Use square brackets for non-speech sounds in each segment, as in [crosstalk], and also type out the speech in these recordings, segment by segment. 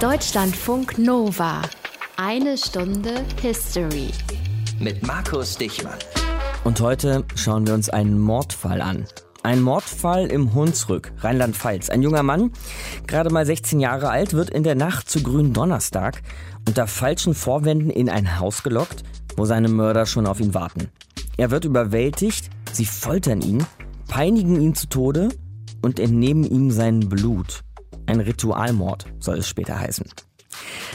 Deutschlandfunk Nova. Eine Stunde History. Mit Markus Dichmann. Und heute schauen wir uns einen Mordfall an. Ein Mordfall im Hunsrück, Rheinland-Pfalz. Ein junger Mann, gerade mal 16 Jahre alt, wird in der Nacht zu grünen Donnerstag unter falschen Vorwänden in ein Haus gelockt, wo seine Mörder schon auf ihn warten. Er wird überwältigt, sie foltern ihn, peinigen ihn zu Tode und entnehmen ihm sein Blut. Ein Ritualmord soll es später heißen.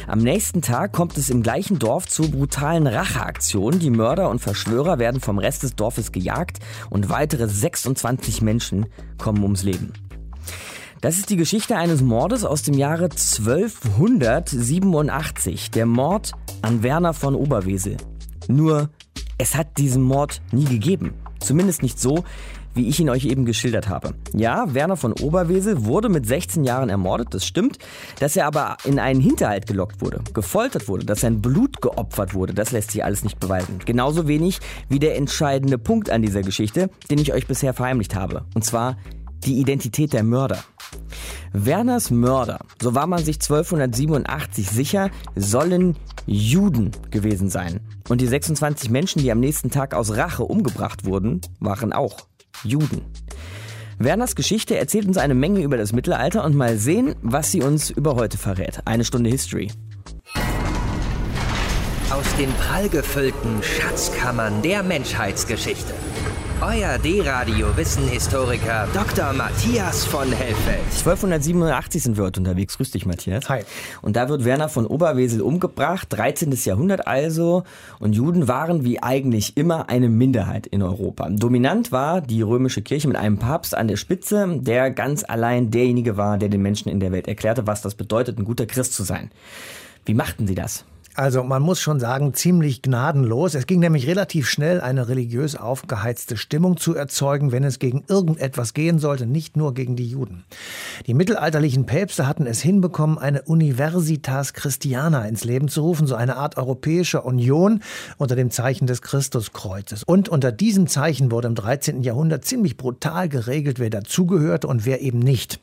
Am nächsten Tag kommt es im gleichen Dorf zu brutalen Racheaktionen. Die Mörder und Verschwörer werden vom Rest des Dorfes gejagt und weitere 26 Menschen kommen ums Leben. Das ist die Geschichte eines Mordes aus dem Jahre 1287. Der Mord an Werner von Oberwesel. Nur, es hat diesen Mord nie gegeben. Zumindest nicht so, wie ich ihn euch eben geschildert habe. Ja, Werner von Oberwesel wurde mit 16 Jahren ermordet, das stimmt. Dass er aber in einen Hinterhalt gelockt wurde, gefoltert wurde, dass sein Blut geopfert wurde, das lässt sich alles nicht beweisen. Genauso wenig wie der entscheidende Punkt an dieser Geschichte, den ich euch bisher verheimlicht habe. Und zwar die Identität der Mörder. Werners Mörder, so war man sich 1287 sicher, sollen Juden gewesen sein. Und die 26 Menschen, die am nächsten Tag aus Rache umgebracht wurden, waren auch Juden. Werners Geschichte erzählt uns eine Menge über das Mittelalter und mal sehen, was sie uns über heute verrät. Eine Stunde History. Aus den prallgefüllten Schatzkammern der Menschheitsgeschichte. Euer D-Radio-Wissenhistoriker Dr. Matthias von Hellfeld. 1287 sind wir heute unterwegs. Grüß dich, Matthias. Hi. Und da wird Werner von Oberwesel umgebracht, 13. Jahrhundert also. Und Juden waren wie eigentlich immer eine Minderheit in Europa. Dominant war die römische Kirche mit einem Papst an der Spitze, der ganz allein derjenige war, der den Menschen in der Welt erklärte, was das bedeutet, ein guter Christ zu sein. Wie machten sie das? Also man muss schon sagen, ziemlich gnadenlos. Es ging nämlich relativ schnell, eine religiös aufgeheizte Stimmung zu erzeugen, wenn es gegen irgendetwas gehen sollte, nicht nur gegen die Juden. Die mittelalterlichen Päpste hatten es hinbekommen, eine Universitas Christiana ins Leben zu rufen, so eine Art europäische Union unter dem Zeichen des Christuskreuzes. Und unter diesem Zeichen wurde im 13. Jahrhundert ziemlich brutal geregelt, wer dazugehörte und wer eben nicht.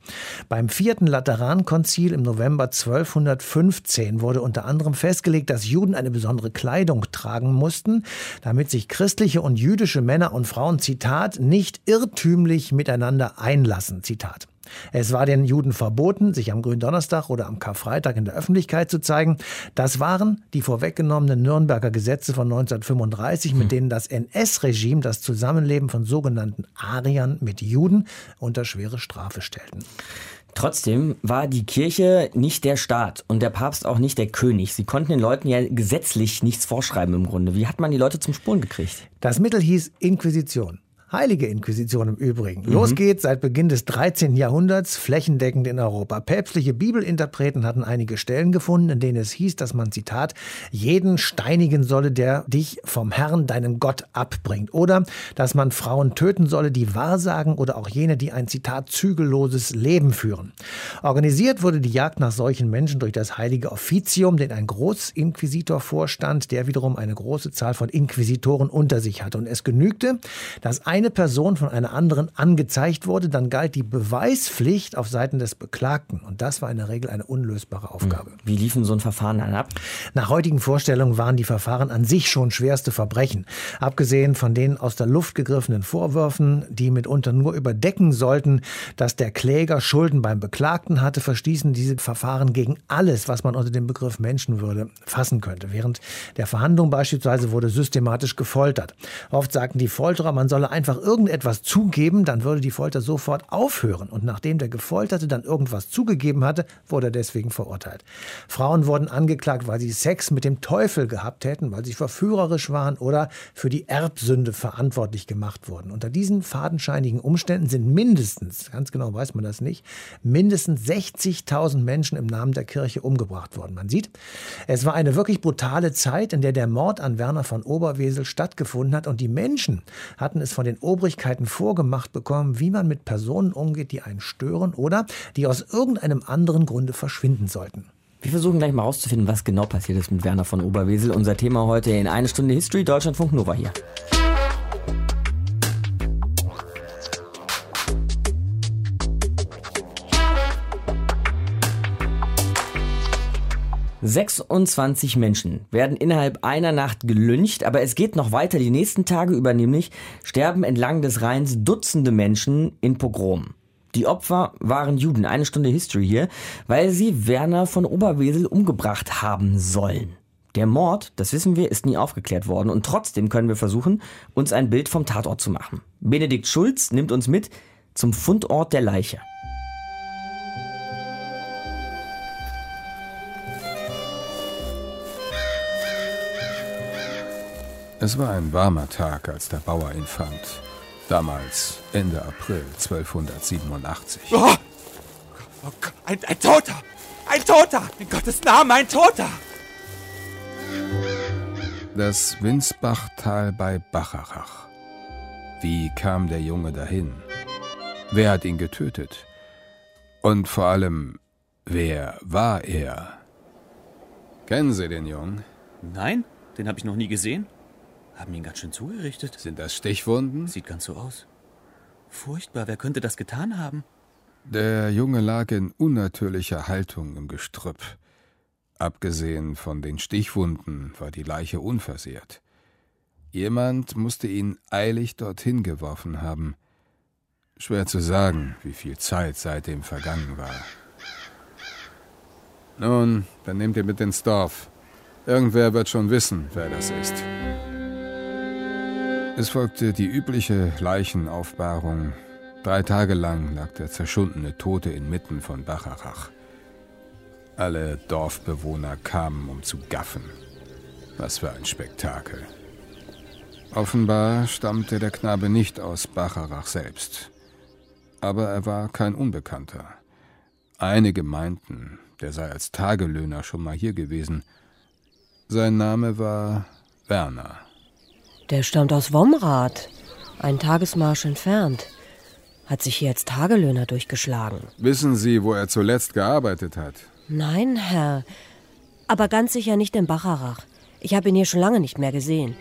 Beim vierten Laterankonzil im November 1215 wurde unter anderem festgelegt, festgelegt, dass Juden eine besondere Kleidung tragen mussten, damit sich christliche und jüdische Männer und Frauen, Zitat, nicht irrtümlich miteinander einlassen, Zitat. Es war den Juden verboten, sich am Gründonnerstag oder am Karfreitag in der Öffentlichkeit zu zeigen. Das waren die vorweggenommenen Nürnberger Gesetze von 1935, mit hm. denen das NS-Regime das Zusammenleben von sogenannten Ariern mit Juden unter schwere Strafe stellten. Trotzdem war die Kirche nicht der Staat und der Papst auch nicht der König. Sie konnten den Leuten ja gesetzlich nichts vorschreiben im Grunde. Wie hat man die Leute zum Spuren gekriegt? Das Mittel hieß Inquisition. Heilige Inquisition im Übrigen. Mhm. Los geht's seit Beginn des 13. Jahrhunderts flächendeckend in Europa. Päpstliche Bibelinterpreten hatten einige Stellen gefunden, in denen es hieß, dass man, Zitat, jeden steinigen solle, der dich vom Herrn, deinem Gott, abbringt. Oder, dass man Frauen töten solle, die wahrsagen oder auch jene, die ein, Zitat, zügelloses Leben führen. Organisiert wurde die Jagd nach solchen Menschen durch das heilige Offizium, den ein Großinquisitor vorstand, der wiederum eine große Zahl von Inquisitoren unter sich hatte. Und es genügte, dass ein eine Person von einer anderen angezeigt wurde, dann galt die Beweispflicht auf Seiten des Beklagten. Und das war in der Regel eine unlösbare Aufgabe. Hm. Wie liefen so ein Verfahren dann ab? Nach heutigen Vorstellungen waren die Verfahren an sich schon schwerste Verbrechen. Abgesehen von den aus der Luft gegriffenen Vorwürfen, die mitunter nur überdecken sollten, dass der Kläger Schulden beim Beklagten hatte, verstießen diese Verfahren gegen alles, was man unter dem Begriff Menschenwürde fassen könnte. Während der Verhandlung beispielsweise wurde systematisch gefoltert. Oft sagten die Folterer, man solle einfach einfach irgendetwas zugeben, dann würde die Folter sofort aufhören. Und nachdem der Gefolterte dann irgendwas zugegeben hatte, wurde er deswegen verurteilt. Frauen wurden angeklagt, weil sie Sex mit dem Teufel gehabt hätten, weil sie verführerisch waren oder für die Erbsünde verantwortlich gemacht wurden. Unter diesen fadenscheinigen Umständen sind mindestens, ganz genau weiß man das nicht, mindestens 60.000 Menschen im Namen der Kirche umgebracht worden. Man sieht, es war eine wirklich brutale Zeit, in der der Mord an Werner von Oberwesel stattgefunden hat und die Menschen hatten es von den Obrigkeiten vorgemacht bekommen, wie man mit Personen umgeht, die einen stören oder die aus irgendeinem anderen Grunde verschwinden sollten. Wir versuchen gleich mal herauszufinden, was genau passiert ist mit Werner von Oberwesel. Unser Thema heute in eine Stunde History, Deutschlandfunk Nova hier. 26 Menschen werden innerhalb einer Nacht gelyncht, aber es geht noch weiter. Die nächsten Tage über nämlich sterben entlang des Rheins Dutzende Menschen in Pogromen. Die Opfer waren Juden. Eine Stunde History hier, weil sie Werner von Oberwesel umgebracht haben sollen. Der Mord, das wissen wir, ist nie aufgeklärt worden und trotzdem können wir versuchen, uns ein Bild vom Tatort zu machen. Benedikt Schulz nimmt uns mit zum Fundort der Leiche. Es war ein warmer Tag, als der Bauer ihn fand. Damals Ende April 1287. Oh, oh, ein, ein Toter! Ein Toter! In Gottes Namen, ein Toter! Das Winsbachtal bei Bacharach. Wie kam der Junge dahin? Wer hat ihn getötet? Und vor allem, wer war er? Kennen Sie den Jungen? Nein, den habe ich noch nie gesehen. Haben ihn ganz schön zugerichtet. Sind das Stichwunden? Sieht ganz so aus. Furchtbar, wer könnte das getan haben? Der Junge lag in unnatürlicher Haltung im Gestrüpp. Abgesehen von den Stichwunden war die Leiche unversehrt. Jemand musste ihn eilig dorthin geworfen haben. Schwer zu sagen, wie viel Zeit seitdem vergangen war. Nun, dann nehmt ihr mit ins Dorf. Irgendwer wird schon wissen, wer das ist. Es folgte die übliche Leichenaufbahrung. Drei Tage lang lag der zerschundene Tote inmitten von Bacharach. Alle Dorfbewohner kamen, um zu gaffen. Was für ein Spektakel. Offenbar stammte der Knabe nicht aus Bacharach selbst. Aber er war kein Unbekannter. Einige meinten, der sei als Tagelöhner schon mal hier gewesen. Sein Name war Werner. Der stammt aus Womrath, ein Tagesmarsch entfernt. Hat sich hier als Tagelöhner durchgeschlagen. Wissen Sie, wo er zuletzt gearbeitet hat? Nein, Herr. Aber ganz sicher nicht in Bacharach. Ich habe ihn hier schon lange nicht mehr gesehen.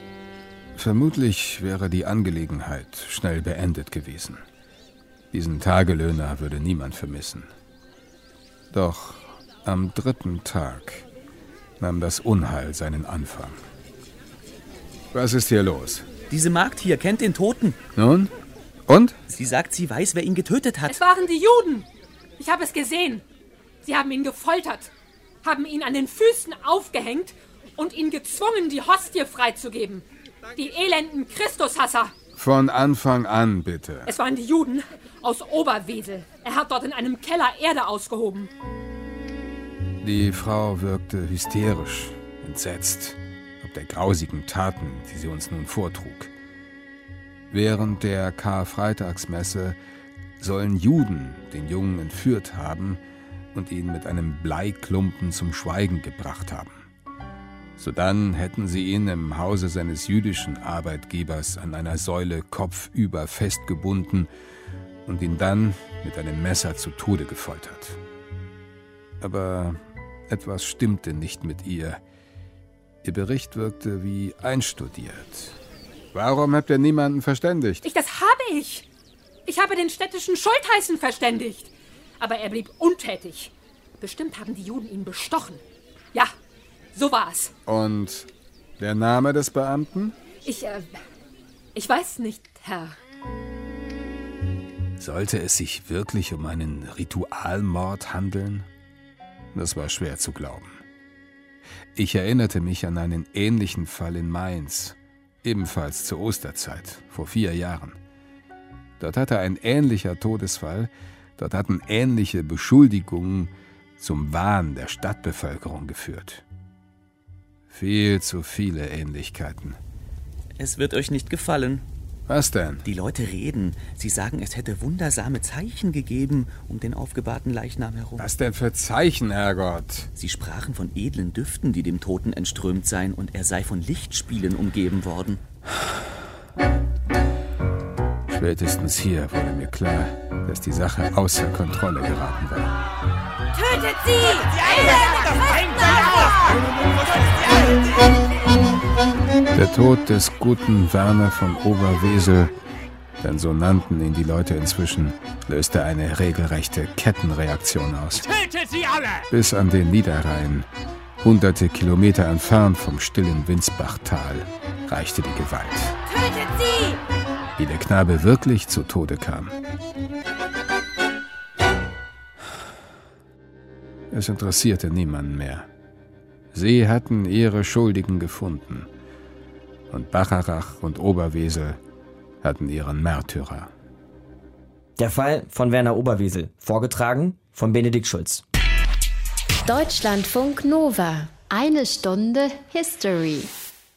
Vermutlich wäre die Angelegenheit schnell beendet gewesen. Diesen Tagelöhner würde niemand vermissen. Doch am dritten Tag nahm das Unheil seinen Anfang. Was ist hier los? Diese Magd hier kennt den Toten. Nun? Und? Sie sagt, sie weiß, wer ihn getötet hat. Es waren die Juden. Ich habe es gesehen. Sie haben ihn gefoltert, haben ihn an den Füßen aufgehängt und ihn gezwungen, die Hostie freizugeben. Die elenden Christushasser. Von Anfang an, bitte. Es waren die Juden aus Oberwesel. Er hat dort in einem Keller Erde ausgehoben. Die Frau wirkte hysterisch, entsetzt der grausigen Taten, die sie uns nun vortrug. Während der Karfreitagsmesse sollen Juden den Jungen entführt haben und ihn mit einem Bleiklumpen zum Schweigen gebracht haben. Sodann hätten sie ihn im Hause seines jüdischen Arbeitgebers an einer Säule kopfüber festgebunden und ihn dann mit einem Messer zu Tode gefoltert. Aber etwas stimmte nicht mit ihr. Ihr Bericht wirkte wie einstudiert. Warum habt ihr niemanden verständigt? Ich, das habe ich. Ich habe den städtischen Schultheißen verständigt. Aber er blieb untätig. Bestimmt haben die Juden ihn bestochen. Ja, so war es. Und der Name des Beamten? Ich, äh, ich weiß nicht, Herr. Sollte es sich wirklich um einen Ritualmord handeln? Das war schwer zu glauben. Ich erinnerte mich an einen ähnlichen Fall in Mainz, ebenfalls zur Osterzeit, vor vier Jahren. Dort hatte ein ähnlicher Todesfall, dort hatten ähnliche Beschuldigungen zum Wahn der Stadtbevölkerung geführt. Viel zu viele Ähnlichkeiten. Es wird euch nicht gefallen. Was denn? Die Leute reden. Sie sagen, es hätte wundersame Zeichen gegeben um den aufgebahrten Leichnam herum. Was denn für Zeichen, Herrgott? Sie sprachen von edlen Düften, die dem Toten entströmt seien, und er sei von Lichtspielen umgeben worden. Spätestens hier wurde mir klar, dass die Sache außer Kontrolle geraten war. Tötet sie! Der Tod des guten Werner von Oberwesel, denn so nannten ihn die Leute inzwischen, löste eine regelrechte Kettenreaktion aus. Tötet sie alle! Bis an den Niederrhein, Hunderte Kilometer entfernt vom stillen Winsbachtal reichte die Gewalt. Tötet sie! Wie der Knabe wirklich zu Tode kam. Es interessierte niemanden mehr. Sie hatten ihre Schuldigen gefunden. Und Bacharach und Oberwesel hatten ihren Märtyrer. Der Fall von Werner Oberwesel, vorgetragen von Benedikt Schulz. Deutschlandfunk Nova. Eine Stunde History.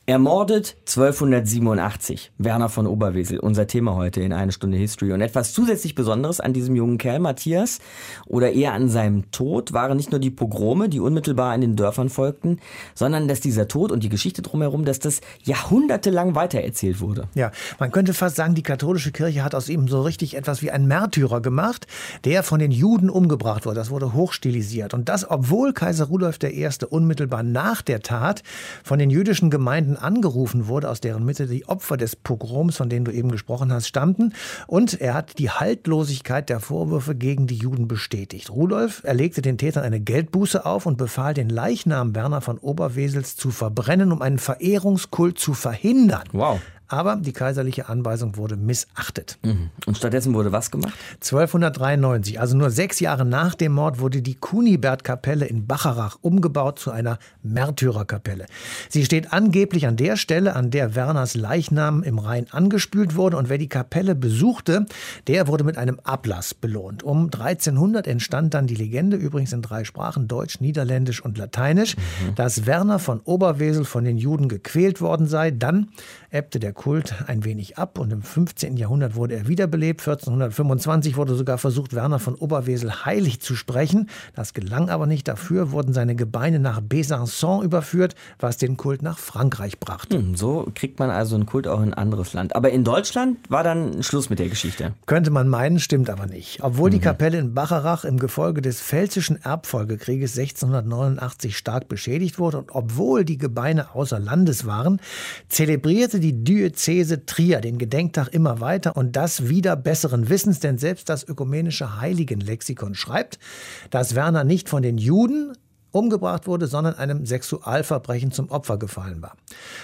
Ermordet 1287. Werner von Oberwesel, unser Thema heute in eine Stunde History. Und etwas zusätzlich Besonderes an diesem jungen Kerl, Matthias, oder eher an seinem Tod, waren nicht nur die Pogrome, die unmittelbar in den Dörfern folgten, sondern dass dieser Tod und die Geschichte drumherum, dass das jahrhundertelang weitererzählt wurde. Ja, man könnte fast sagen, die katholische Kirche hat aus ihm so richtig etwas wie einen Märtyrer gemacht, der von den Juden umgebracht wurde. Das wurde hochstilisiert. Und das, obwohl Kaiser Rudolf I. unmittelbar nach der Tat von den jüdischen Gemeinden Gemeinden angerufen wurde, aus deren Mitte die Opfer des Pogroms, von denen du eben gesprochen hast, stammten. Und er hat die Haltlosigkeit der Vorwürfe gegen die Juden bestätigt. Rudolf erlegte den Tätern eine Geldbuße auf und befahl, den Leichnam Werner von Oberwesels zu verbrennen, um einen Verehrungskult zu verhindern. Wow. Aber die kaiserliche Anweisung wurde missachtet. Mhm. Und stattdessen wurde was gemacht? 1293, also nur sechs Jahre nach dem Mord, wurde die Kunibert-Kapelle in Bacharach umgebaut zu einer Märtyrerkapelle. Sie steht angeblich an der Stelle, an der Werners Leichnam im Rhein angespült wurde. Und wer die Kapelle besuchte, der wurde mit einem Ablass belohnt. Um 1300 entstand dann die Legende, übrigens in drei Sprachen, Deutsch, Niederländisch und Lateinisch, mhm. dass Werner von Oberwesel von den Juden gequält worden sei. Dann ebbte der Kult ein wenig ab und im 15. Jahrhundert wurde er wiederbelebt. 1425 wurde sogar versucht, Werner von Oberwesel heilig zu sprechen. Das gelang aber nicht. Dafür wurden seine Gebeine nach Besançon überführt, was den Kult nach Frankreich brachte. Hm, so kriegt man also einen Kult auch in ein anderes Land. Aber in Deutschland war dann Schluss mit der Geschichte. Könnte man meinen, stimmt aber nicht. Obwohl mhm. die Kapelle in Bacharach im Gefolge des Pfälzischen Erbfolgekrieges 1689 stark beschädigt wurde und obwohl die Gebeine außer Landes waren, zelebrierte die Diözese Trier den Gedenktag immer weiter und das wieder besseren Wissens, denn selbst das ökumenische Heiligenlexikon schreibt, dass Werner nicht von den Juden, umgebracht wurde, sondern einem Sexualverbrechen zum Opfer gefallen war.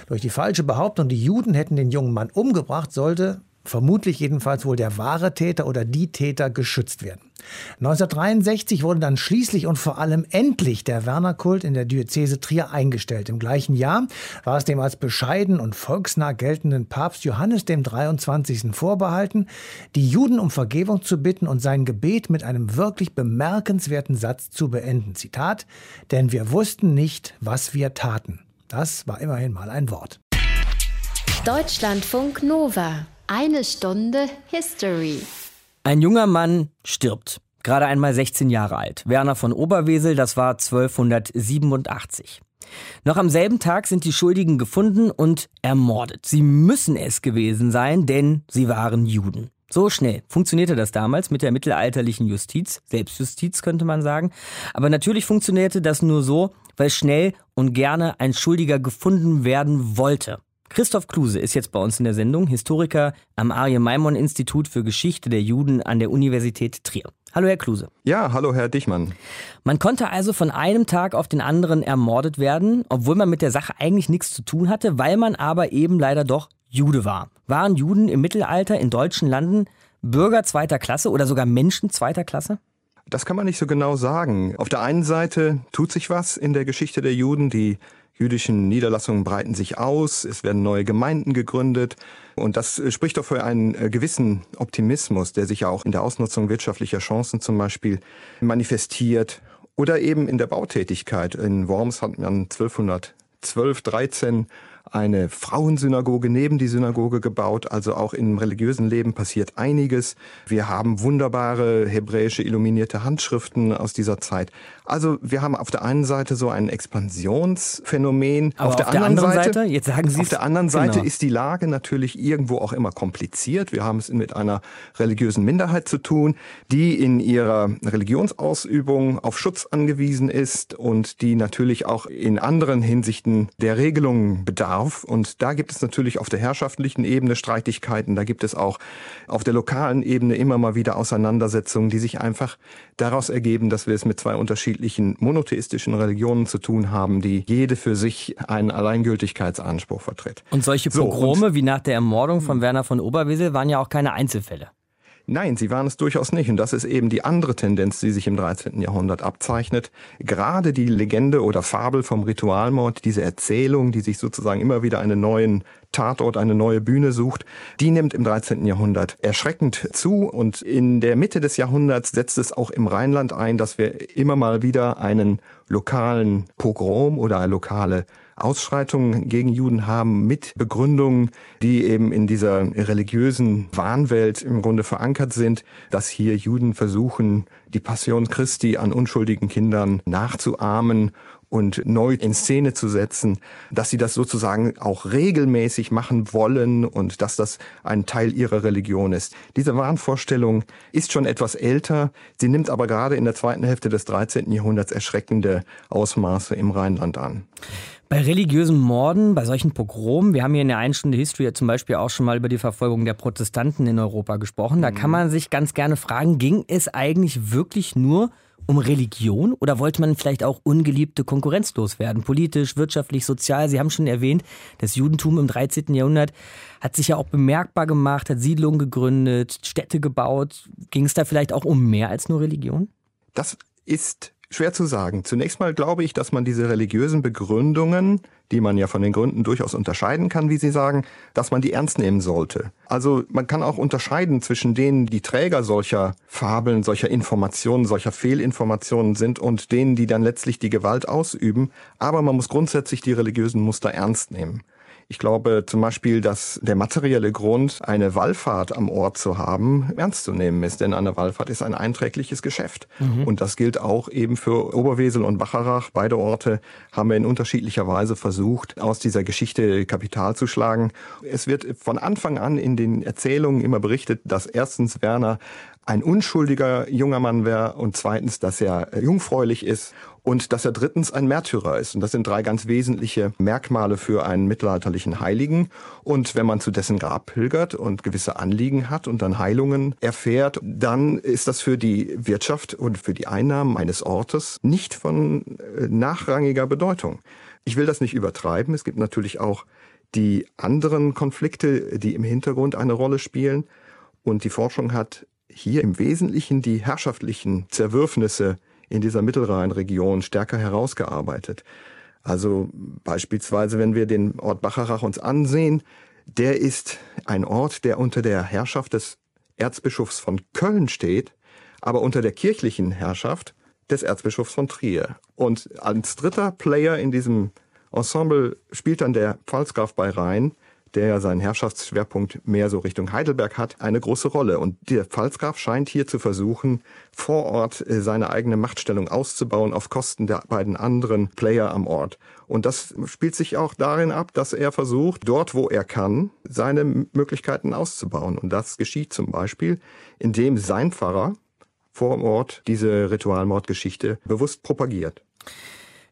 Durch die falsche Behauptung, die Juden hätten den jungen Mann umgebracht, sollte vermutlich jedenfalls wohl der wahre Täter oder die Täter geschützt werden. 1963 wurde dann schließlich und vor allem endlich der Werner-Kult in der Diözese Trier eingestellt. Im gleichen Jahr war es dem als bescheiden und volksnah geltenden Papst Johannes dem 23. vorbehalten, die Juden um Vergebung zu bitten und sein Gebet mit einem wirklich bemerkenswerten Satz zu beenden. Zitat, denn wir wussten nicht, was wir taten. Das war immerhin mal ein Wort. Deutschlandfunk Nova. Eine Stunde History. Ein junger Mann stirbt. Gerade einmal 16 Jahre alt. Werner von Oberwesel, das war 1287. Noch am selben Tag sind die Schuldigen gefunden und ermordet. Sie müssen es gewesen sein, denn sie waren Juden. So schnell funktionierte das damals mit der mittelalterlichen Justiz, Selbstjustiz könnte man sagen. Aber natürlich funktionierte das nur so, weil schnell und gerne ein Schuldiger gefunden werden wollte. Christoph Kluse ist jetzt bei uns in der Sendung, Historiker am Arje-Maimon-Institut für Geschichte der Juden an der Universität Trier. Hallo, Herr Kluse. Ja, hallo, Herr Dichmann. Man konnte also von einem Tag auf den anderen ermordet werden, obwohl man mit der Sache eigentlich nichts zu tun hatte, weil man aber eben leider doch Jude war. Waren Juden im Mittelalter in deutschen Landen Bürger zweiter Klasse oder sogar Menschen zweiter Klasse? Das kann man nicht so genau sagen. Auf der einen Seite tut sich was in der Geschichte der Juden, die jüdischen Niederlassungen breiten sich aus, es werden neue Gemeinden gegründet. Und das äh, spricht doch für einen äh, gewissen Optimismus, der sich ja auch in der Ausnutzung wirtschaftlicher Chancen zum Beispiel manifestiert. Oder eben in der Bautätigkeit. In Worms hat man 1212, 13 eine Frauensynagoge neben die Synagoge gebaut. Also auch im religiösen Leben passiert einiges. Wir haben wunderbare hebräische illuminierte Handschriften aus dieser Zeit. Also wir haben auf der einen Seite so ein Expansionsphänomen. Aber auf, der, auf der anderen, anderen Seite, Seite, jetzt sagen Sie auf der anderen Seite genau. ist die Lage natürlich irgendwo auch immer kompliziert. Wir haben es mit einer religiösen Minderheit zu tun, die in ihrer Religionsausübung auf Schutz angewiesen ist und die natürlich auch in anderen Hinsichten der Regelungen bedarf scharf. Und da gibt es natürlich auf der herrschaftlichen Ebene Streitigkeiten. Da gibt es auch auf der lokalen Ebene immer mal wieder Auseinandersetzungen, die sich einfach daraus ergeben, dass wir es mit zwei unterschiedlichen monotheistischen Religionen zu tun haben, die jede für sich einen Alleingültigkeitsanspruch vertritt. Und solche Pogrome so, wie nach der Ermordung von Werner von Oberwesel waren ja auch keine Einzelfälle. Nein, sie waren es durchaus nicht. Und das ist eben die andere Tendenz, die sich im 13. Jahrhundert abzeichnet. Gerade die Legende oder Fabel vom Ritualmord, diese Erzählung, die sich sozusagen immer wieder einen neuen Tatort, eine neue Bühne sucht, die nimmt im 13. Jahrhundert erschreckend zu. Und in der Mitte des Jahrhunderts setzt es auch im Rheinland ein, dass wir immer mal wieder einen lokalen Pogrom oder eine lokale Ausschreitungen gegen Juden haben mit Begründungen, die eben in dieser religiösen Wahnwelt im Grunde verankert sind, dass hier Juden versuchen, die Passion Christi an unschuldigen Kindern nachzuahmen und neu in Szene zu setzen, dass sie das sozusagen auch regelmäßig machen wollen und dass das ein Teil ihrer Religion ist. Diese Wahnvorstellung ist schon etwas älter, sie nimmt aber gerade in der zweiten Hälfte des 13. Jahrhunderts erschreckende Ausmaße im Rheinland an. Bei religiösen Morden, bei solchen Pogromen, wir haben hier in der einen Stunde History zum Beispiel auch schon mal über die Verfolgung der Protestanten in Europa gesprochen. Da kann mhm. man sich ganz gerne fragen, ging es eigentlich wirklich nur um Religion oder wollte man vielleicht auch ungeliebte Konkurrenz loswerden? Politisch, wirtschaftlich, sozial. Sie haben schon erwähnt, das Judentum im 13. Jahrhundert hat sich ja auch bemerkbar gemacht, hat Siedlungen gegründet, Städte gebaut. Ging es da vielleicht auch um mehr als nur Religion? Das ist Schwer zu sagen. Zunächst mal glaube ich, dass man diese religiösen Begründungen, die man ja von den Gründen durchaus unterscheiden kann, wie Sie sagen, dass man die ernst nehmen sollte. Also man kann auch unterscheiden zwischen denen, die Träger solcher Fabeln, solcher Informationen, solcher Fehlinformationen sind und denen, die dann letztlich die Gewalt ausüben. Aber man muss grundsätzlich die religiösen Muster ernst nehmen. Ich glaube zum Beispiel, dass der materielle Grund, eine Wallfahrt am Ort zu haben, ernst zu nehmen ist. Denn eine Wallfahrt ist ein einträgliches Geschäft. Mhm. Und das gilt auch eben für Oberwesel und Bacharach. Beide Orte haben wir in unterschiedlicher Weise versucht, aus dieser Geschichte Kapital zu schlagen. Es wird von Anfang an in den Erzählungen immer berichtet, dass erstens Werner ein unschuldiger junger Mann wäre und zweitens, dass er jungfräulich ist und dass er drittens ein Märtyrer ist. Und das sind drei ganz wesentliche Merkmale für einen mittelalterlichen Heiligen. Und wenn man zu dessen Grab pilgert und gewisse Anliegen hat und dann Heilungen erfährt, dann ist das für die Wirtschaft und für die Einnahmen eines Ortes nicht von äh, nachrangiger Bedeutung. Ich will das nicht übertreiben. Es gibt natürlich auch die anderen Konflikte, die im Hintergrund eine Rolle spielen. Und die Forschung hat hier im Wesentlichen die herrschaftlichen Zerwürfnisse in dieser Mittelrheinregion stärker herausgearbeitet. Also beispielsweise, wenn wir den Ort Bacharach uns ansehen, der ist ein Ort, der unter der Herrschaft des Erzbischofs von Köln steht, aber unter der kirchlichen Herrschaft des Erzbischofs von Trier. Und als dritter Player in diesem Ensemble spielt dann der Pfalzgraf bei Rhein, der ja seinen Herrschaftsschwerpunkt mehr so Richtung Heidelberg hat, eine große Rolle. Und der Pfalzgraf scheint hier zu versuchen, vor Ort äh, seine eigene Machtstellung auszubauen auf Kosten der beiden anderen Player am Ort. Und das spielt sich auch darin ab, dass er versucht, dort wo er kann, seine Möglichkeiten auszubauen. Und das geschieht zum Beispiel, indem sein Pfarrer vor Ort diese Ritualmordgeschichte bewusst propagiert.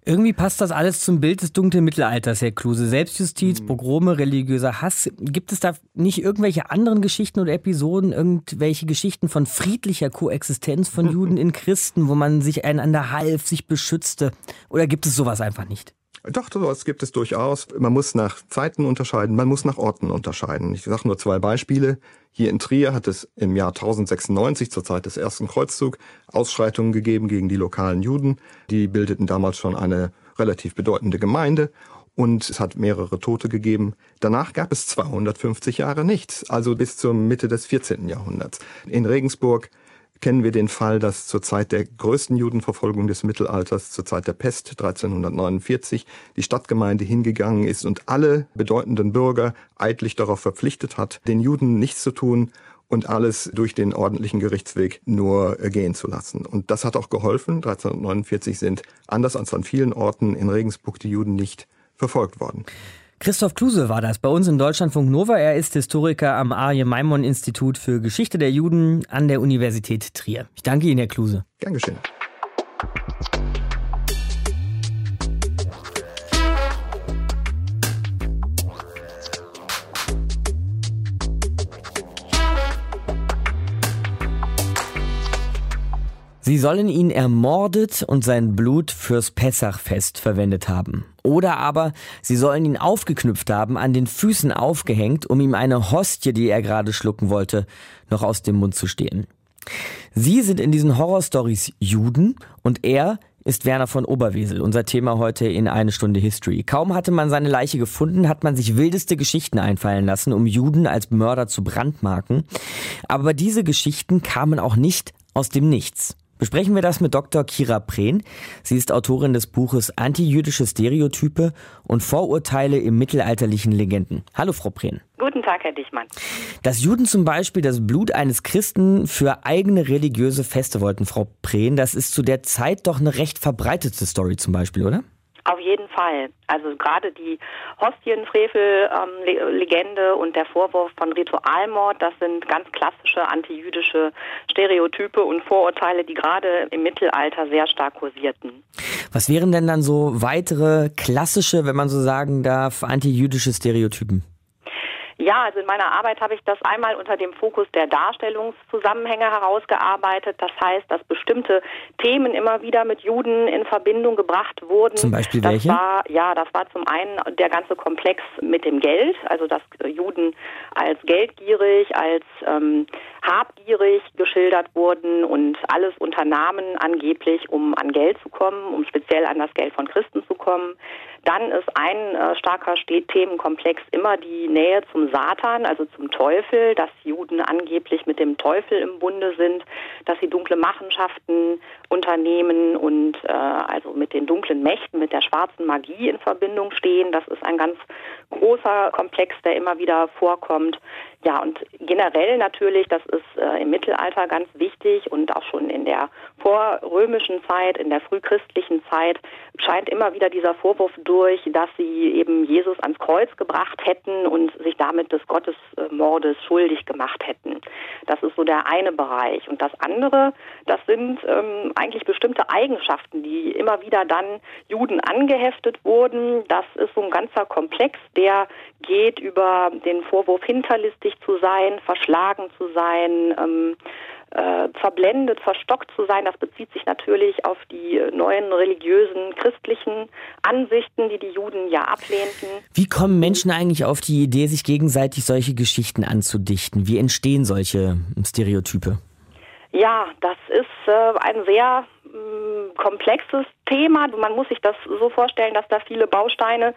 Irgendwie passt das alles zum Bild des dunklen Mittelalters, Herr Kluse. Selbstjustiz, mhm. Pogrome, religiöser Hass. Gibt es da nicht irgendwelche anderen Geschichten oder Episoden, irgendwelche Geschichten von friedlicher Koexistenz von [laughs] Juden in Christen, wo man sich einander half, sich beschützte? Oder gibt es sowas einfach nicht? Doch, sowas gibt es durchaus. Man muss nach Zeiten unterscheiden, man muss nach Orten unterscheiden. Ich sage nur zwei Beispiele. Hier in Trier hat es im Jahr 1096 zur Zeit des ersten Kreuzzugs Ausschreitungen gegeben gegen die lokalen Juden. Die bildeten damals schon eine relativ bedeutende Gemeinde und es hat mehrere Tote gegeben. Danach gab es 250 Jahre nichts, also bis zur Mitte des 14. Jahrhunderts. In Regensburg kennen wir den Fall, dass zur Zeit der größten Judenverfolgung des Mittelalters, zur Zeit der Pest 1349, die Stadtgemeinde hingegangen ist und alle bedeutenden Bürger eidlich darauf verpflichtet hat, den Juden nichts zu tun und alles durch den ordentlichen Gerichtsweg nur gehen zu lassen. Und das hat auch geholfen. 1349 sind, anders als an vielen Orten in Regensburg, die Juden nicht verfolgt worden. Christoph Kluse war das bei uns in Deutschlandfunk Nova. Er ist Historiker am Arje Maimon Institut für Geschichte der Juden an der Universität Trier. Ich danke Ihnen, Herr Kluse. Geschehen. Sie sollen ihn ermordet und sein Blut fürs Pessachfest verwendet haben. Oder aber sie sollen ihn aufgeknüpft haben, an den Füßen aufgehängt, um ihm eine Hostie, die er gerade schlucken wollte, noch aus dem Mund zu stehlen. Sie sind in diesen Horrorstories Juden und er ist Werner von Oberwesel, unser Thema heute in eine Stunde History. Kaum hatte man seine Leiche gefunden, hat man sich wildeste Geschichten einfallen lassen, um Juden als Mörder zu brandmarken. Aber diese Geschichten kamen auch nicht aus dem Nichts. Besprechen wir das mit Dr. Kira Prehn. Sie ist Autorin des Buches Antijüdische Stereotype und Vorurteile im mittelalterlichen Legenden. Hallo, Frau Prehn. Guten Tag, Herr Dichmann. Dass Juden zum Beispiel das Blut eines Christen für eigene religiöse Feste wollten, Frau Prehn, das ist zu der Zeit doch eine recht verbreitete Story zum Beispiel, oder? Auf jeden Fall. Also gerade die Hostienfrevel-Legende und der Vorwurf von Ritualmord, das sind ganz klassische antijüdische Stereotype und Vorurteile, die gerade im Mittelalter sehr stark kursierten. Was wären denn dann so weitere klassische, wenn man so sagen darf, antijüdische Stereotypen? Ja, also in meiner Arbeit habe ich das einmal unter dem Fokus der Darstellungszusammenhänge herausgearbeitet. Das heißt, dass bestimmte Themen immer wieder mit Juden in Verbindung gebracht wurden. Zum Beispiel das welche? War, ja, das war zum einen der ganze Komplex mit dem Geld, also dass Juden als geldgierig, als ähm, habgierig geschildert wurden und alles unternahmen angeblich, um an Geld zu kommen, um speziell an das Geld von Christen zu kommen. Dann ist ein äh, starker Themenkomplex immer die Nähe zum Satan, also zum Teufel, dass Juden angeblich mit dem Teufel im Bunde sind, dass sie dunkle Machenschaften unternehmen und äh, also mit den dunklen Mächten, mit der schwarzen Magie in Verbindung stehen. Das ist ein ganz großer Komplex, der immer wieder vorkommt. Ja, und generell natürlich, das ist äh, im Mittelalter ganz wichtig und auch schon in der vorrömischen Zeit, in der frühchristlichen Zeit, scheint immer wieder dieser Vorwurf durch, dass sie eben Jesus ans Kreuz gebracht hätten und sich damit des Gottesmordes schuldig gemacht hätten. Das ist so der eine Bereich. Und das andere, das sind ähm, eigentlich bestimmte Eigenschaften, die immer wieder dann Juden angeheftet wurden. Das ist so ein ganzer Komplex, der geht über den Vorwurf hinterlistig zu sein, verschlagen zu sein, ähm, äh, verblendet, verstockt zu sein. Das bezieht sich natürlich auf die neuen religiösen, christlichen Ansichten, die die Juden ja ablehnten. Wie kommen Menschen eigentlich auf die Idee, sich gegenseitig solche Geschichten anzudichten? Wie entstehen solche Stereotype? Ja, das ist äh, ein sehr komplexes Thema. Man muss sich das so vorstellen, dass da viele Bausteine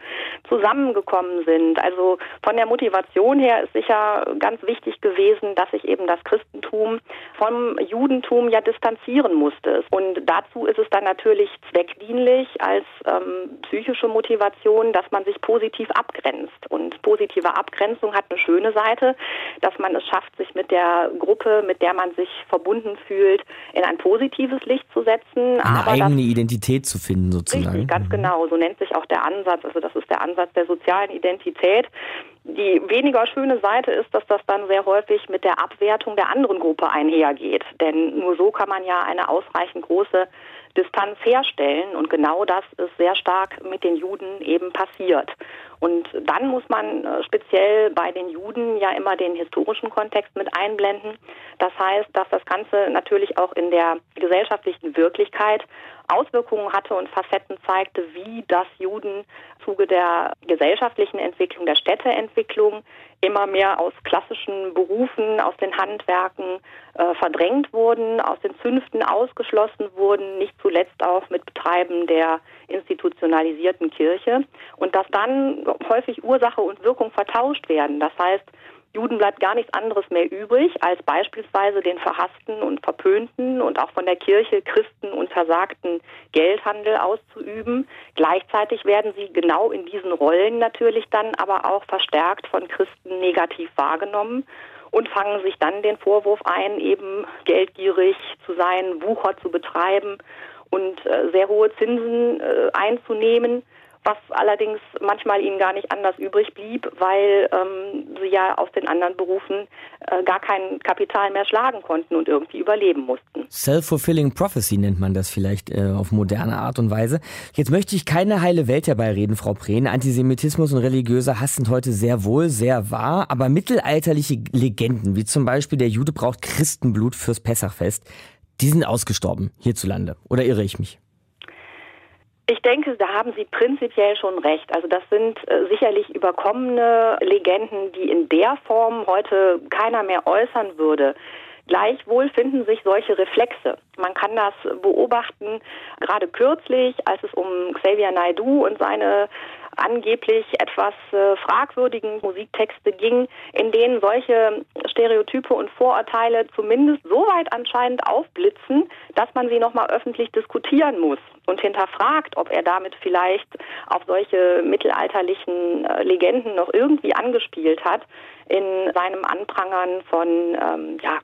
zusammengekommen sind. Also von der Motivation her ist sicher ganz wichtig gewesen, dass sich eben das Christentum vom Judentum ja distanzieren musste. Und dazu ist es dann natürlich zweckdienlich als ähm, psychische Motivation, dass man sich positiv abgrenzt. Und positive Abgrenzung hat eine schöne Seite, dass man es schafft, sich mit der Gruppe, mit der man sich verbunden fühlt, in ein positives Licht zu setzen. Eine Aber eigene Identität Identität zu finden, sozusagen. Richtig, ganz mhm. genau. So nennt sich auch der Ansatz. Also das ist der Ansatz der sozialen Identität. Die weniger schöne Seite ist, dass das dann sehr häufig mit der Abwertung der anderen Gruppe einhergeht. Denn nur so kann man ja eine ausreichend große Distanz herstellen. Und genau das ist sehr stark mit den Juden eben passiert. Und dann muss man äh, speziell bei den Juden ja immer den historischen Kontext mit einblenden. Das heißt, dass das Ganze natürlich auch in der gesellschaftlichen Wirklichkeit Auswirkungen hatte und Facetten zeigte, wie das Juden im Zuge der gesellschaftlichen Entwicklung, der Städteentwicklung immer mehr aus klassischen Berufen, aus den Handwerken äh, verdrängt wurden, aus den Zünften ausgeschlossen wurden, nicht zuletzt auch mit Betreiben der institutionalisierten Kirche und dass dann häufig Ursache und Wirkung vertauscht werden. Das heißt, Juden bleibt gar nichts anderes mehr übrig, als beispielsweise den verhassten und verpönten und auch von der Kirche Christen untersagten Geldhandel auszuüben. Gleichzeitig werden sie genau in diesen Rollen natürlich dann aber auch verstärkt von Christen negativ wahrgenommen und fangen sich dann den Vorwurf ein, eben geldgierig zu sein, Wucher zu betreiben und äh, sehr hohe Zinsen äh, einzunehmen was allerdings manchmal ihnen gar nicht anders übrig blieb, weil ähm, sie ja aus den anderen Berufen äh, gar kein Kapital mehr schlagen konnten und irgendwie überleben mussten. Self-fulfilling prophecy nennt man das vielleicht äh, auf moderne Art und Weise. Jetzt möchte ich keine heile Welt herbeireden, Frau Prehn. Antisemitismus und religiöser Hass sind heute sehr wohl sehr wahr, aber mittelalterliche Legenden, wie zum Beispiel der Jude braucht Christenblut fürs Pessachfest, die sind ausgestorben hierzulande. Oder irre ich mich? Ich denke, da haben Sie prinzipiell schon recht. Also das sind äh, sicherlich überkommene Legenden, die in der Form heute keiner mehr äußern würde. Gleichwohl finden sich solche Reflexe. Man kann das beobachten, gerade kürzlich, als es um Xavier Naidoo und seine angeblich etwas äh, fragwürdigen Musiktexte ging, in denen solche Stereotype und Vorurteile zumindest so weit anscheinend aufblitzen, dass man sie nochmal öffentlich diskutieren muss und hinterfragt, ob er damit vielleicht auf solche mittelalterlichen äh, Legenden noch irgendwie angespielt hat in seinem Anprangern von ähm, ja,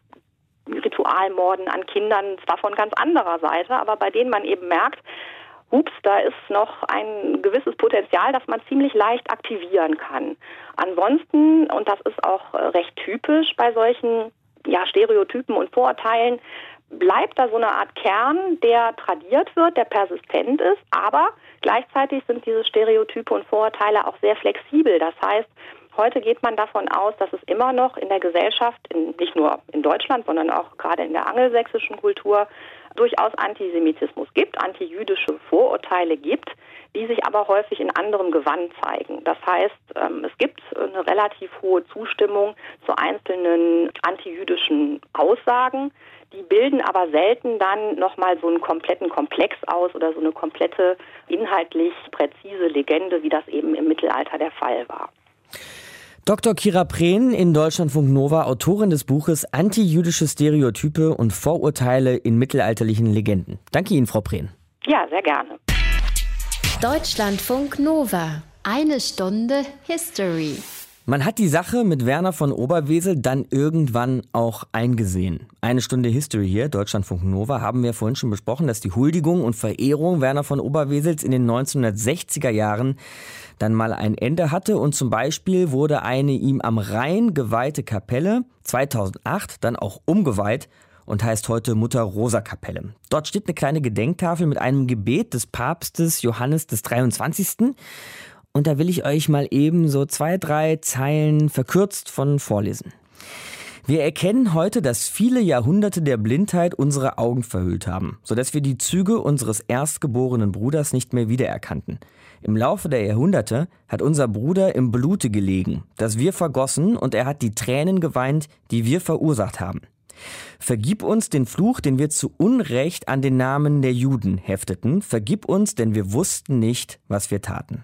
Ritualmorden an Kindern, zwar von ganz anderer Seite, aber bei denen man eben merkt, hups, da ist noch ein gewisses Potenzial, das man ziemlich leicht aktivieren kann. Ansonsten, und das ist auch äh, recht typisch bei solchen ja, Stereotypen und Vorurteilen, bleibt da so eine Art Kern, der tradiert wird, der persistent ist, aber gleichzeitig sind diese Stereotype und Vorurteile auch sehr flexibel. Das heißt, Heute geht man davon aus, dass es immer noch in der Gesellschaft, in, nicht nur in Deutschland, sondern auch gerade in der angelsächsischen Kultur, durchaus Antisemitismus gibt, antijüdische Vorurteile gibt, die sich aber häufig in anderem Gewand zeigen. Das heißt, ähm, es gibt eine relativ hohe Zustimmung zu einzelnen antijüdischen Aussagen. Die bilden aber selten dann nochmal so einen kompletten Komplex aus oder so eine komplette inhaltlich präzise Legende, wie das eben im Mittelalter der Fall war. Dr. Kira Prehn in Deutschlandfunk Nova, Autorin des Buches Antijüdische Stereotype und Vorurteile in mittelalterlichen Legenden. Danke Ihnen, Frau Prehn. Ja, sehr gerne. Deutschlandfunk Nova. Eine Stunde History. Man hat die Sache mit Werner von Oberwesel dann irgendwann auch eingesehen. Eine Stunde History hier, Deutschlandfunk Nova, haben wir vorhin schon besprochen, dass die Huldigung und Verehrung Werner von Oberwesels in den 1960er Jahren dann mal ein Ende hatte und zum Beispiel wurde eine ihm am Rhein geweihte Kapelle 2008 dann auch umgeweiht und heißt heute Mutter Rosa Kapelle. Dort steht eine kleine Gedenktafel mit einem Gebet des Papstes Johannes des 23. Und da will ich euch mal eben so zwei, drei Zeilen verkürzt von vorlesen. Wir erkennen heute, dass viele Jahrhunderte der Blindheit unsere Augen verhüllt haben, sodass wir die Züge unseres erstgeborenen Bruders nicht mehr wiedererkannten. Im Laufe der Jahrhunderte hat unser Bruder im Blute gelegen, das wir vergossen, und er hat die Tränen geweint, die wir verursacht haben. Vergib uns den Fluch, den wir zu Unrecht an den Namen der Juden hefteten. Vergib uns, denn wir wussten nicht, was wir taten.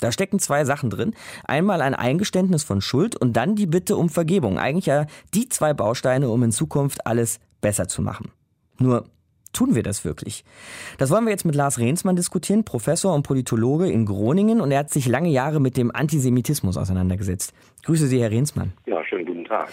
Da stecken zwei Sachen drin. Einmal ein Eingeständnis von Schuld und dann die Bitte um Vergebung. Eigentlich ja die zwei Bausteine, um in Zukunft alles besser zu machen. Nur Tun wir das wirklich? Das wollen wir jetzt mit Lars Rehnsmann diskutieren, Professor und Politologe in Groningen und er hat sich lange Jahre mit dem Antisemitismus auseinandergesetzt. Grüße Sie, Herr Rehnsmann. Ja, schönen guten Tag.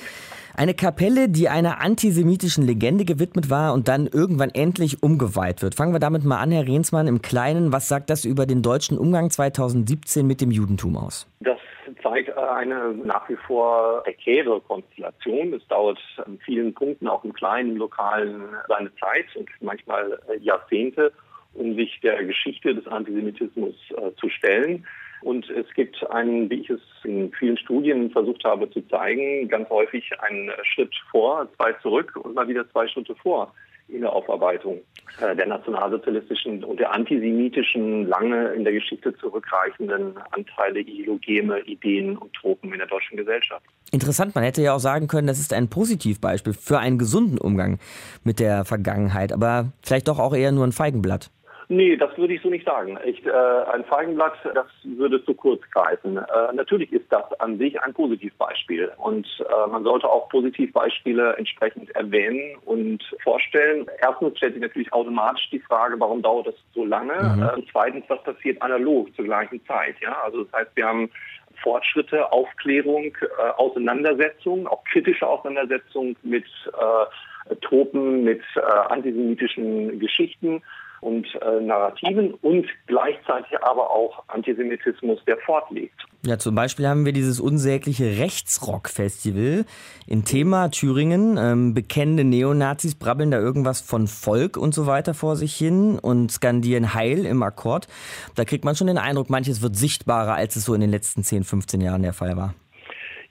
Eine Kapelle, die einer antisemitischen Legende gewidmet war und dann irgendwann endlich umgeweiht wird. Fangen wir damit mal an, Herr Rehnsmann, im Kleinen. Was sagt das über den deutschen Umgang 2017 mit dem Judentum aus? Das zeigt eine nach wie vor prekäre Konstellation. Es dauert an vielen Punkten, auch im kleinen Lokalen, seine Zeit und manchmal Jahrzehnte, um sich der Geschichte des Antisemitismus äh, zu stellen. Und es gibt einen, wie ich es in vielen Studien versucht habe zu zeigen, ganz häufig einen Schritt vor, zwei zurück und mal wieder zwei Schritte vor in der Aufarbeitung äh, der nationalsozialistischen und der antisemitischen, lange in der Geschichte zurückreichenden Anteile, Ideologeme, Ideen und Tropen in der deutschen Gesellschaft. Interessant, man hätte ja auch sagen können, das ist ein Positivbeispiel für einen gesunden Umgang mit der Vergangenheit, aber vielleicht doch auch eher nur ein Feigenblatt. Nee, das würde ich so nicht sagen. Ich, äh, ein Feigenblatt, das würde zu kurz greifen. Äh, natürlich ist das an sich ein Positivbeispiel und äh, man sollte auch Positivbeispiele entsprechend erwähnen und vorstellen. Erstens stellt sich natürlich automatisch die Frage, warum dauert das so lange? Mhm. Äh, zweitens, was passiert analog zur gleichen Zeit? Ja, also das heißt, wir haben Fortschritte, Aufklärung, äh, Auseinandersetzung, auch kritische Auseinandersetzung mit äh, Tropen, mit äh, antisemitischen Geschichten und äh, Narrativen und gleichzeitig aber auch Antisemitismus, der fortlebt. Ja, zum Beispiel haben wir dieses unsägliche Rechtsrock-Festival in Thema Thüringen. Ähm, bekennende Neonazis brabbeln da irgendwas von Volk und so weiter vor sich hin und skandieren Heil im Akkord. Da kriegt man schon den Eindruck, manches wird sichtbarer, als es so in den letzten 10, 15 Jahren der Fall war.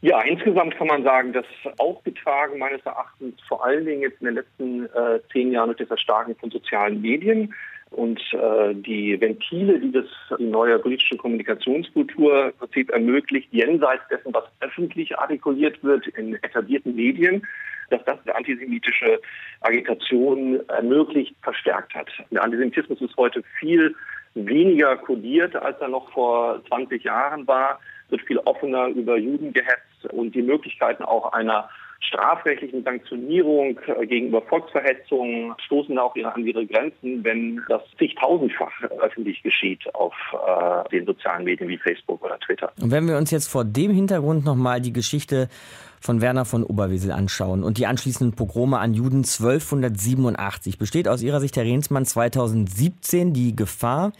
Ja, insgesamt kann man sagen, dass aufgetragen meines Erachtens vor allen Dingen jetzt in den letzten äh, zehn Jahren durch das Erstarken von sozialen Medien und äh, die Ventile, die das die neue politische Kommunikationskultur im Prinzip ermöglicht, jenseits dessen, was öffentlich artikuliert wird in etablierten Medien, dass das eine antisemitische Agitation ermöglicht, verstärkt hat. Der Antisemitismus ist heute viel weniger kodiert, als er noch vor 20 Jahren war, wird viel offener über Juden gehetzt und die Möglichkeiten auch einer strafrechtlichen Sanktionierung äh, gegenüber Volksverhetzungen stoßen auch an ihre Grenzen, wenn das zigtausendfach öffentlich geschieht auf äh, den sozialen Medien wie Facebook oder Twitter. Und wenn wir uns jetzt vor dem Hintergrund nochmal die Geschichte von Werner von Oberwesel anschauen und die anschließenden Pogrome an Juden 1287, besteht aus Ihrer Sicht, Herr Rehnsmann, 2017 die Gefahr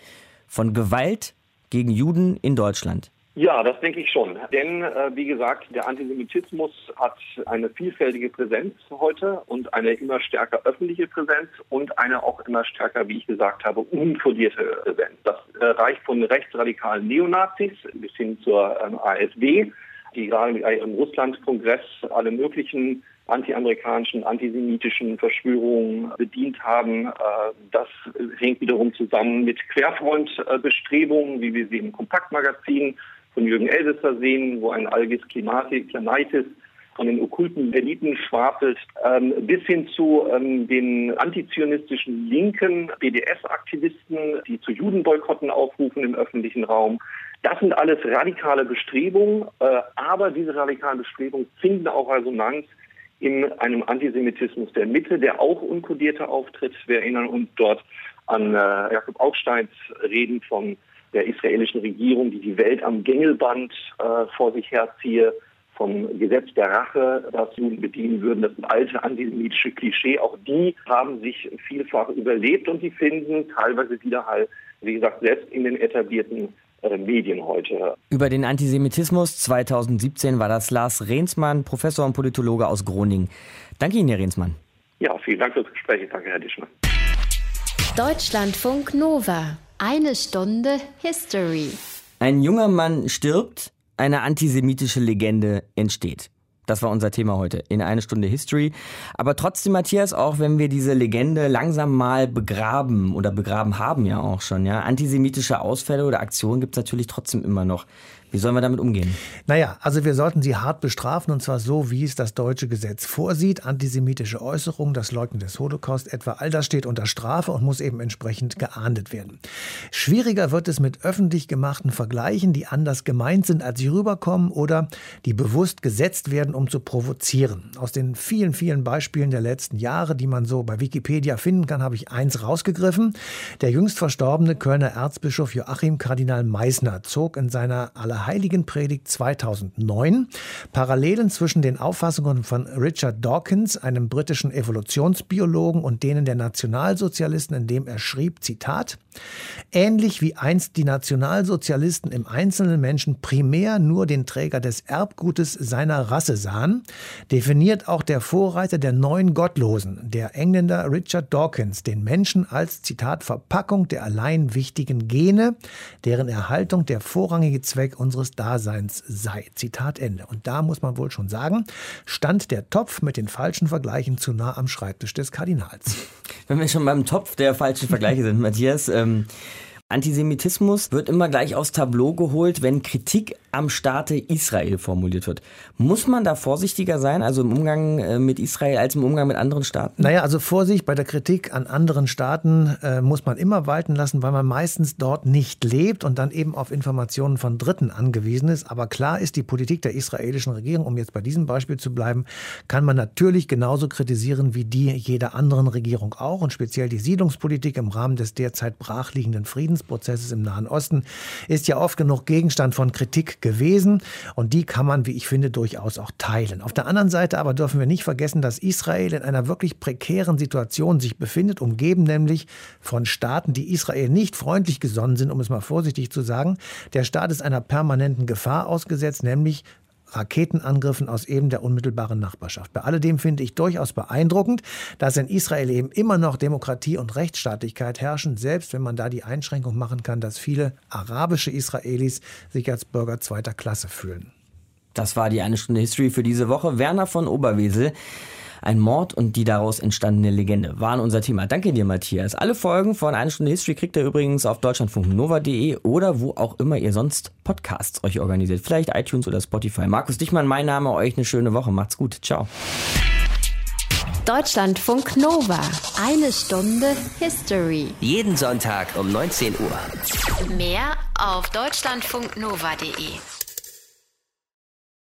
von Gewalt gegen Juden in Deutschland? Ja, das denke ich schon. Denn, äh, wie gesagt, der Antisemitismus hat eine vielfältige Präsenz heute und eine immer stärker öffentliche Präsenz und eine auch immer stärker, wie ich gesagt habe, unkodierte Präsenz. Das äh, reicht von rechtsradikalen Neonazis bis hin zur ähm, AfD, die gerade mit ihrem Russland-Kongress alle möglichen antiamerikanischen, antisemitischen Verschwörungen bedient haben. Äh, das hängt wiederum zusammen mit Querfrontbestrebungen, wie wir sie im Kompaktmagazin von Jürgen Elsässer sehen, wo ein Algis Klimaitis von den okkulten Eliten schwafelt, ähm, bis hin zu ähm, den antizionistischen linken BDS-Aktivisten, die zu Judenboykotten aufrufen im öffentlichen Raum. Das sind alles radikale Bestrebungen, äh, aber diese radikalen Bestrebungen finden auch Resonanz in einem Antisemitismus der Mitte, der auch unkodierter auftritt. Wir erinnern uns dort an äh, Jakob Augsteins Reden von der israelischen Regierung, die die Welt am Gängelband äh, vor sich herziehe, vom Gesetz der Rache, das Juden bedienen würden. Das sind alte antisemitische Klischee. Auch die haben sich vielfach überlebt und die finden teilweise Widerhall, wie gesagt, selbst in den etablierten äh, Medien heute. Über den Antisemitismus 2017 war das Lars Rehnsmann, Professor und Politologe aus Groningen. Danke Ihnen, Herr Rehnsmann. Ja, vielen Dank fürs Gespräch. Danke, Herr Dischmann. Deutschlandfunk Nova. Eine Stunde History. Ein junger Mann stirbt, eine antisemitische Legende entsteht. Das war unser Thema heute in eine Stunde History. Aber trotzdem, Matthias, auch wenn wir diese Legende langsam mal begraben oder begraben haben ja auch schon, ja, antisemitische Ausfälle oder Aktionen gibt es natürlich trotzdem immer noch. Wie sollen wir damit umgehen? Naja, also wir sollten sie hart bestrafen und zwar so, wie es das deutsche Gesetz vorsieht. Antisemitische Äußerungen, das Leugnen des Holocaust etwa, all das steht unter Strafe und muss eben entsprechend geahndet werden. Schwieriger wird es mit öffentlich gemachten Vergleichen, die anders gemeint sind, als sie rüberkommen oder die bewusst gesetzt werden, um zu provozieren. Aus den vielen, vielen Beispielen der letzten Jahre, die man so bei Wikipedia finden kann, habe ich eins rausgegriffen. Der jüngst verstorbene Kölner Erzbischof Joachim Kardinal Meissner zog in seiner aller Heiligenpredigt 2009 Parallelen zwischen den Auffassungen von Richard Dawkins, einem britischen Evolutionsbiologen, und denen der Nationalsozialisten, indem er schrieb, Zitat, Ähnlich wie einst die Nationalsozialisten im einzelnen Menschen primär nur den Träger des Erbgutes seiner Rasse sahen, definiert auch der Vorreiter der neuen Gottlosen, der Engländer Richard Dawkins, den Menschen als Zitat Verpackung der allein wichtigen Gene, deren Erhaltung der vorrangige Zweck unseres Daseins sei. Zitat Ende. Und da muss man wohl schon sagen, stand der Topf mit den falschen Vergleichen zu nah am Schreibtisch des Kardinals. Wenn wir schon beim Topf der falschen Vergleiche sind, Matthias, ähm, Antisemitismus wird immer gleich aufs Tableau geholt, wenn Kritik am Staate Israel formuliert wird. Muss man da vorsichtiger sein, also im Umgang äh, mit Israel, als im Umgang mit anderen Staaten? Naja, also Vorsicht bei der Kritik an anderen Staaten äh, muss man immer walten lassen, weil man meistens dort nicht lebt und dann eben auf Informationen von Dritten angewiesen ist. Aber klar ist, die Politik der israelischen Regierung, um jetzt bei diesem Beispiel zu bleiben, kann man natürlich genauso kritisieren wie die jeder anderen Regierung auch. Und speziell die Siedlungspolitik im Rahmen des derzeit brachliegenden Friedensprozesses im Nahen Osten ist ja oft genug Gegenstand von Kritik gewesen und die kann man, wie ich finde, durchaus auch teilen. Auf der anderen Seite aber dürfen wir nicht vergessen, dass Israel in einer wirklich prekären Situation sich befindet, umgeben nämlich von Staaten, die Israel nicht freundlich gesonnen sind, um es mal vorsichtig zu sagen. Der Staat ist einer permanenten Gefahr ausgesetzt, nämlich Raketenangriffen aus eben der unmittelbaren Nachbarschaft. Bei alledem finde ich durchaus beeindruckend, dass in Israel eben immer noch Demokratie und Rechtsstaatlichkeit herrschen, selbst wenn man da die Einschränkung machen kann, dass viele arabische Israelis sich als Bürger zweiter Klasse fühlen. Das war die eine Stunde History für diese Woche. Werner von Oberwesel. Ein Mord und die daraus entstandene Legende waren unser Thema. Danke dir, Matthias. Alle Folgen von Eine Stunde History kriegt ihr übrigens auf deutschlandfunknova.de oder wo auch immer ihr sonst Podcasts euch organisiert. Vielleicht iTunes oder Spotify. Markus Dichmann, mein Name. Euch eine schöne Woche. Macht's gut. Ciao. Deutschlandfunk Nova. Eine Stunde History. Jeden Sonntag um 19 Uhr. Mehr auf deutschlandfunknova.de.